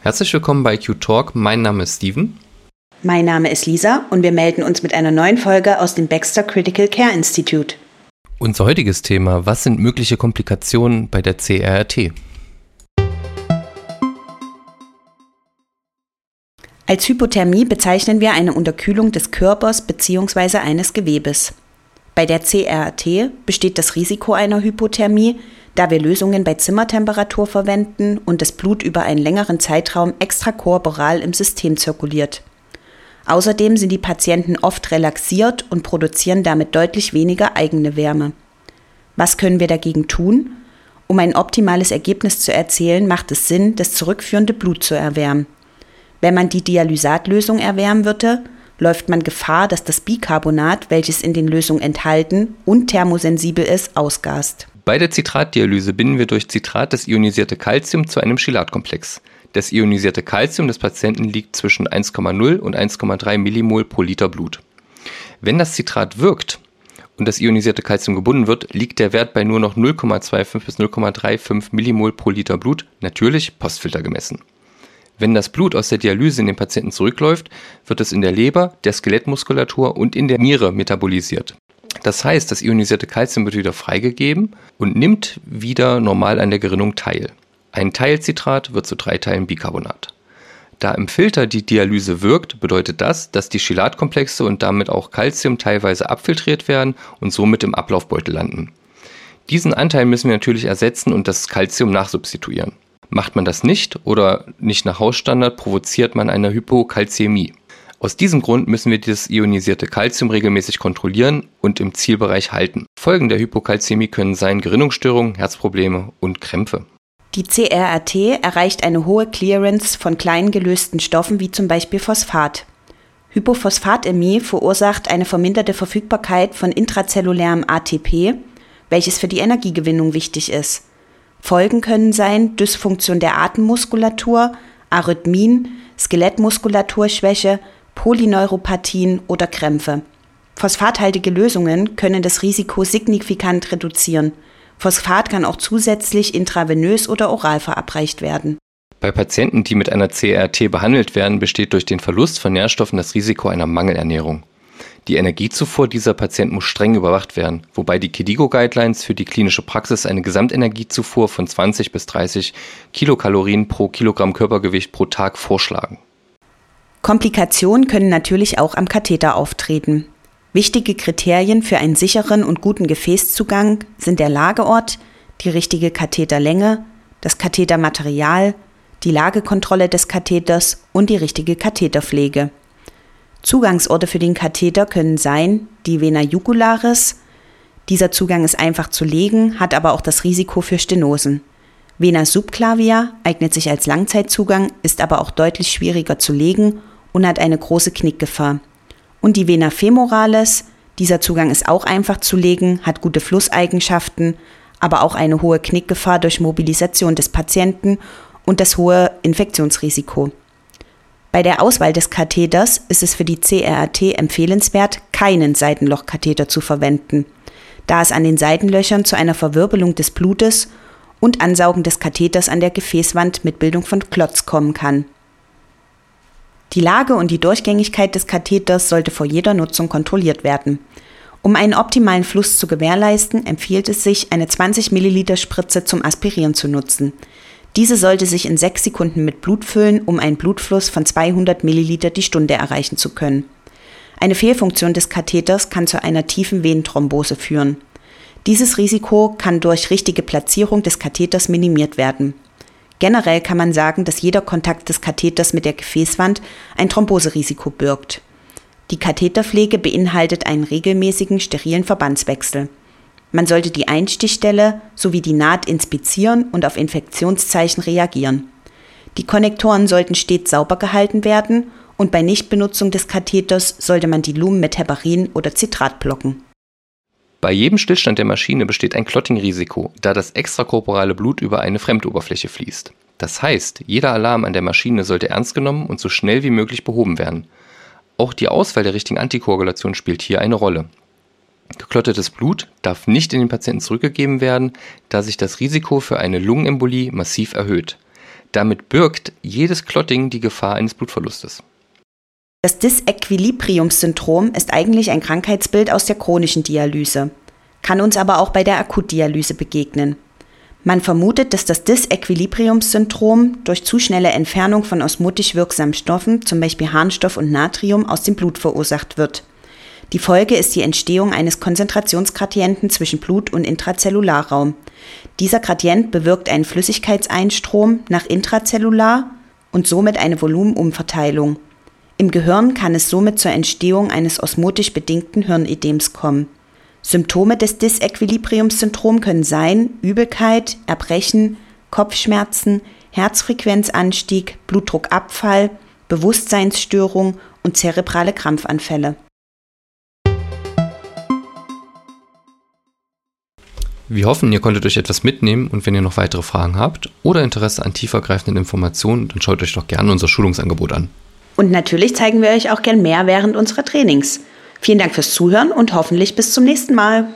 Herzlich willkommen bei Q-Talk. Mein Name ist Steven. Mein Name ist Lisa und wir melden uns mit einer neuen Folge aus dem Baxter Critical Care Institute. Unser heutiges Thema: Was sind mögliche Komplikationen bei der CRRT? Als Hypothermie bezeichnen wir eine Unterkühlung des Körpers bzw. eines Gewebes. Bei der CRRT besteht das Risiko einer Hypothermie, da wir Lösungen bei Zimmertemperatur verwenden und das Blut über einen längeren Zeitraum extrakorporal im System zirkuliert. Außerdem sind die Patienten oft relaxiert und produzieren damit deutlich weniger eigene Wärme. Was können wir dagegen tun? Um ein optimales Ergebnis zu erzielen, macht es Sinn, das zurückführende Blut zu erwärmen. Wenn man die Dialysatlösung erwärmen würde, läuft man Gefahr, dass das Bicarbonat, welches in den Lösungen enthalten und thermosensibel ist, ausgast. Bei der Zitratdialyse binden wir durch Zitrat das ionisierte Calcium zu einem Chelatkomplex. Das ionisierte Calcium des Patienten liegt zwischen 1,0 und 1,3 Millimol pro Liter Blut. Wenn das Zitrat wirkt und das ionisierte Calcium gebunden wird, liegt der Wert bei nur noch 0,25 bis 0,35 Millimol pro Liter Blut, natürlich Postfilter gemessen. Wenn das Blut aus der Dialyse in den Patienten zurückläuft, wird es in der Leber, der Skelettmuskulatur und in der Niere metabolisiert. Das heißt, das ionisierte Calcium wird wieder freigegeben und nimmt wieder normal an der Gerinnung teil. Ein Teilcitrat wird zu drei Teilen Bicarbonat. Da im Filter die Dialyse wirkt, bedeutet das, dass die Chelatkomplexe und damit auch Calcium teilweise abfiltriert werden und somit im Ablaufbeutel landen. Diesen Anteil müssen wir natürlich ersetzen und das Calcium nachsubstituieren. Macht man das nicht oder nicht nach Hausstandard, provoziert man eine Hypokalzämie. Aus diesem Grund müssen wir das ionisierte Calcium regelmäßig kontrollieren und im Zielbereich halten. Folgen der Hypokalzämie können sein Gerinnungsstörungen, Herzprobleme und Krämpfe. Die CRRT erreicht eine hohe Clearance von klein gelösten Stoffen wie zum Beispiel Phosphat. Hypophosphatämie verursacht eine verminderte Verfügbarkeit von intrazellulärem ATP, welches für die Energiegewinnung wichtig ist. Folgen können sein Dysfunktion der Atemmuskulatur, Arrhythmien, Skelettmuskulaturschwäche, Polyneuropathien oder Krämpfe. Phosphathaltige Lösungen können das Risiko signifikant reduzieren. Phosphat kann auch zusätzlich intravenös oder oral verabreicht werden. Bei Patienten, die mit einer CRT behandelt werden, besteht durch den Verlust von Nährstoffen das Risiko einer Mangelernährung. Die Energiezufuhr dieser Patienten muss streng überwacht werden, wobei die KDIGO-Guidelines für die klinische Praxis eine Gesamtenergiezufuhr von 20 bis 30 Kilokalorien pro Kilogramm Körpergewicht pro Tag vorschlagen. Komplikationen können natürlich auch am Katheter auftreten. Wichtige Kriterien für einen sicheren und guten Gefäßzugang sind der Lageort, die richtige Katheterlänge, das Kathetermaterial, die Lagekontrolle des Katheters und die richtige Katheterpflege. Zugangsorte für den Katheter können sein die Vena jugularis. Dieser Zugang ist einfach zu legen, hat aber auch das Risiko für Stenosen. Vena subclavia eignet sich als Langzeitzugang, ist aber auch deutlich schwieriger zu legen und hat eine große Knickgefahr. Und die Vena femoralis, dieser Zugang ist auch einfach zu legen, hat gute Flusseigenschaften, aber auch eine hohe Knickgefahr durch Mobilisation des Patienten und das hohe Infektionsrisiko. Bei der Auswahl des Katheters ist es für die CRAT empfehlenswert, keinen Seitenlochkatheter zu verwenden, da es an den Seitenlöchern zu einer Verwirbelung des Blutes und Ansaugen des Katheters an der Gefäßwand mit Bildung von Klotz kommen kann. Die Lage und die Durchgängigkeit des Katheters sollte vor jeder Nutzung kontrolliert werden. Um einen optimalen Fluss zu gewährleisten, empfiehlt es sich, eine 20 Milliliter Spritze zum Aspirieren zu nutzen. Diese sollte sich in sechs Sekunden mit Blut füllen, um einen Blutfluss von 200 Milliliter die Stunde erreichen zu können. Eine Fehlfunktion des Katheters kann zu einer tiefen Venenthrombose führen. Dieses Risiko kann durch richtige Platzierung des Katheters minimiert werden. Generell kann man sagen, dass jeder Kontakt des Katheters mit der Gefäßwand ein Thromboserisiko birgt. Die Katheterpflege beinhaltet einen regelmäßigen sterilen Verbandswechsel. Man sollte die Einstichstelle sowie die Naht inspizieren und auf Infektionszeichen reagieren. Die Konnektoren sollten stets sauber gehalten werden und bei Nichtbenutzung des Katheters sollte man die Lumen mit Heparin oder Zitrat blocken. Bei jedem Stillstand der Maschine besteht ein Clotting-Risiko, da das extrakorporale Blut über eine Fremdoberfläche fließt. Das heißt, jeder Alarm an der Maschine sollte ernst genommen und so schnell wie möglich behoben werden. Auch die Auswahl der richtigen Antikoagulation spielt hier eine Rolle. Geklottetes Blut darf nicht in den Patienten zurückgegeben werden, da sich das Risiko für eine Lungenembolie massiv erhöht. Damit birgt jedes Clotting die Gefahr eines Blutverlustes. Das Disequilibriumssyndrom ist eigentlich ein Krankheitsbild aus der chronischen Dialyse, kann uns aber auch bei der Akutdialyse begegnen. Man vermutet, dass das Disequilibriumssyndrom durch zu schnelle Entfernung von osmotisch wirksamen Stoffen, zum Beispiel Harnstoff und Natrium, aus dem Blut verursacht wird. Die Folge ist die Entstehung eines Konzentrationsgradienten zwischen Blut- und Intrazellularraum. Dieser Gradient bewirkt einen Flüssigkeitseinstrom nach intrazellular und somit eine Volumenumverteilung. Im Gehirn kann es somit zur Entstehung eines osmotisch bedingten Hirnedems kommen. Symptome des Disequilibriumssyndrom können sein Übelkeit, Erbrechen, Kopfschmerzen, Herzfrequenzanstieg, Blutdruckabfall, Bewusstseinsstörung und zerebrale Krampfanfälle. Wir hoffen, ihr konntet euch etwas mitnehmen und wenn ihr noch weitere Fragen habt oder Interesse an tiefergreifenden Informationen, dann schaut euch doch gerne unser Schulungsangebot an. Und natürlich zeigen wir euch auch gern mehr während unserer Trainings. Vielen Dank fürs Zuhören und hoffentlich bis zum nächsten Mal.